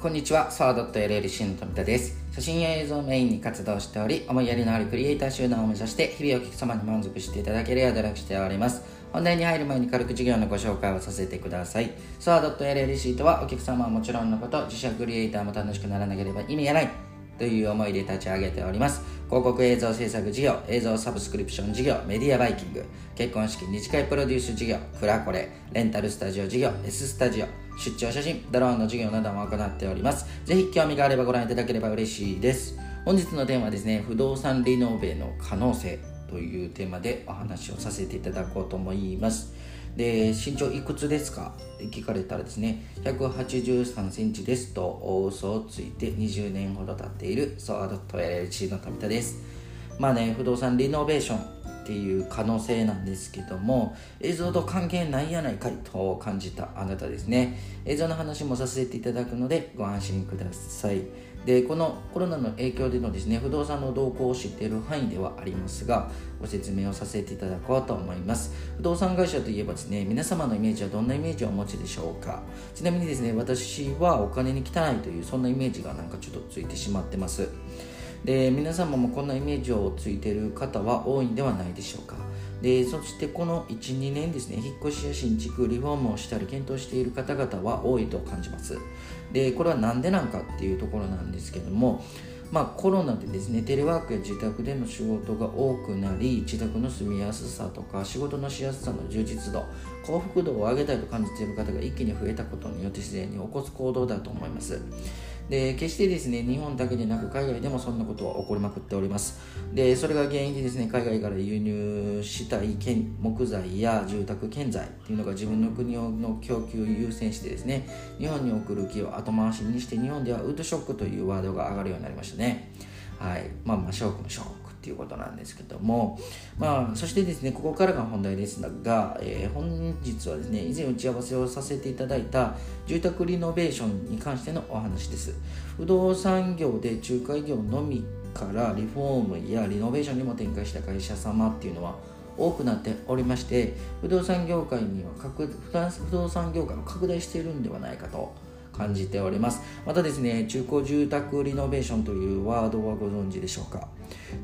こんにちは、ソワドット LLC の富田です。写真や映像をメインに活動しており、思いやりのあるクリエイター集団を目指して、日々お客様に満足していただけるよう努力しております。本題に入る前に軽く事業のご紹介をさせてください。ソワドット LLC とは、お客様はもちろんのこと、自社クリエイターも楽しくならなければ意味がない。という思いで立ち上げております。広告映像制作事業、映像サブスクリプション事業、メディアバイキング、結婚式二次会プロデュース事業、クラコレ、レンタルスタジオ事業、S スタジオ、出張写真、ドローンの授業なども行っております。ぜひ興味があればご覧いただければ嬉しいです。本日のテーマはですね、不動産リノベの可能性というテーマでお話をさせていただこうと思います。で、身長いくつですか？って聞かれたらですね、183センチですとお嘘をついて20年ほど経っているソアドット LLC の富田です。まあね、不動産リノベーションっていう可能性なんですけども映像と関係ないやないかいと感じたあなたですね。映像の話もさせていただくのでご安心ください。でこのコロナの影響でのですね不動産の動向を知っている範囲ではありますがご説明をさせていただこうと思います。不動産会社といえばですね皆様のイメージはどんなイメージをお持ちでしょうか。ちなみにですね私はお金に汚いというそんなイメージがなんかちょっとついてしまってます。で皆様もこんなイメージをついてる方は多いんではないでしょうか。でそしてこの12年ですね引っ越しや新築リフォームをしたり検討している方々は多いと感じます。でこれは何でなんかっていうところなんですけどもまあ、コロナでですねテレワークや自宅での仕事が多くなり自宅の住みやすさとか仕事のしやすさの充実度幸福度を上げたいと感じている方が一気に増えたことによって自然に起こす行動だと思います。で決してですね日本だけでなく海外でもそんなことは起こりまくっております。でそれが原因でですね海外から輸入したい木材や住宅建材っていうのが自分の国の供給を優先してですね日本に送る木を後回しにして日本ではウッドショックというワードが上がるようになりましたね。はい。まあまあショックのショック。っていうことなんですけども、まあ、そしてですね、ここからが本題ですが、えー、本日はですね、以前打ち合わせをさせていただいた住宅リノベーションに関してのお話です。不動産業で仲介業のみからリフォームやリノベーションにも展開した会社様っていうのは多くなっておりまして不動産業界には不動産業界を拡大しているんではないかと感じております。またですね中古住宅リノベーションというワードはご存知でしょうか？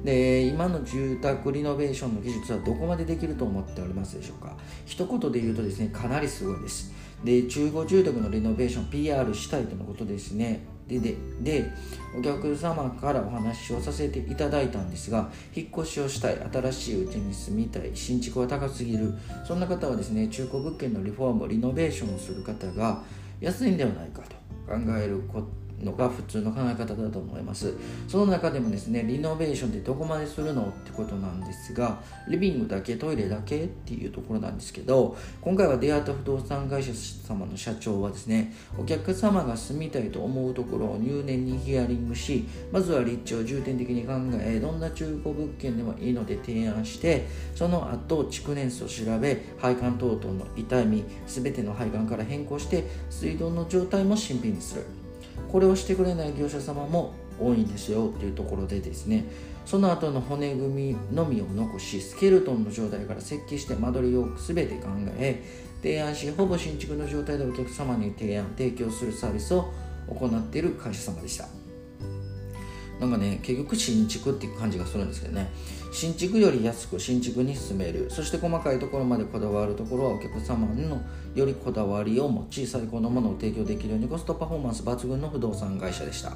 で今の住宅リノベーションの技術はどこまでできると思っておりますでしょうか？一言で言うとですねかなりすごいです。で中古住宅のリノベーション PR したいとのことですね。でででお客様からお話をさせていただいたんですが引っ越しをしたい新しい家に住みたい新築は高すぎる。そんな方はですね中古物件のリフォームリノベーションをする方が安いんではないかと。考えることのが普通の考え方だと思います。その中でもですねリノベーションってどこまでするのってことなんですがリビングだけトイレだけっていうところなんですけど今回は出会った不動産会社様の社長はですねお客様が住みたいと思うところを入念にヒアリングしまずは立地を重点的に考えどんな中古物件でもいいので提案してその後築年数を調べ配管等々の痛み全ての配管から変更して水道の状態も新品にする。これをしてくれない業者様も多いんですよっていうところでですね。その後の骨組みのみを残しスケルトンの状態から設計して間取りを全て考え提案しほぼ新築の状態でお客様に提案提供するサービスを行っている会社様でした。なんかね結局新築っていう感じがするんですけどね。新築より安く新築に住める。そして細かいところまでこだわるところはお客様のよりこだわりを持ち最高のものを提供できるようにコストパフォーマンス抜群の不動産会社でした。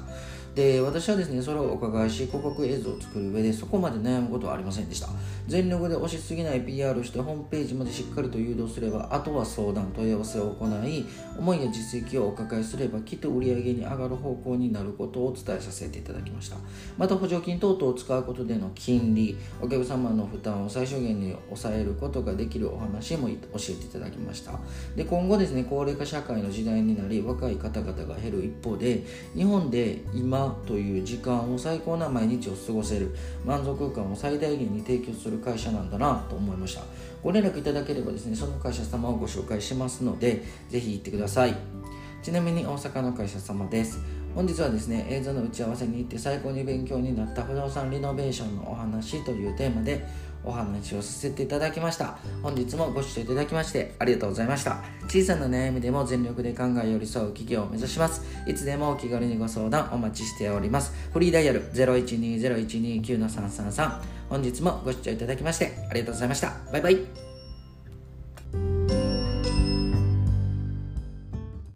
で私はですねそれをお伺いし広告映像を作る上でそこまで悩むことはありませんでした。全力で押しすぎない PR をしてホームページまでしっかりと誘導すればあとは相談問い合わせを行い思いや実績をお抱えすればきっと売り上げに上がる方向になることをお伝えさせていただきました。また補助金等々を使うことでの金利お客様の負担を最小限に抑えることができるお話も教えていただきました。で今後ですね高齢化社会の時代になり若い方々が減る一方で日本で今という時間を最高な毎日を過ごせる満足感を最大限に提供する会社なんだなと思いました。ご連絡いただければですねその会社様をご紹介しますのでぜひ行ってください。ちなみに大阪の会社様です。本日はですね映像の打ち合わせに行って最高に勉強になった不動産リノベーションのお話というテーマでお話をさせていただきました。本日もご視聴いただきましてありがとうございました。小さな悩みでも全力で考え寄り添う企業を目指します。いつでもお気軽にご相談お待ちしております。フリーダイヤル0120-129-333本日もご視聴いただきましてありがとうございました。バイバイ。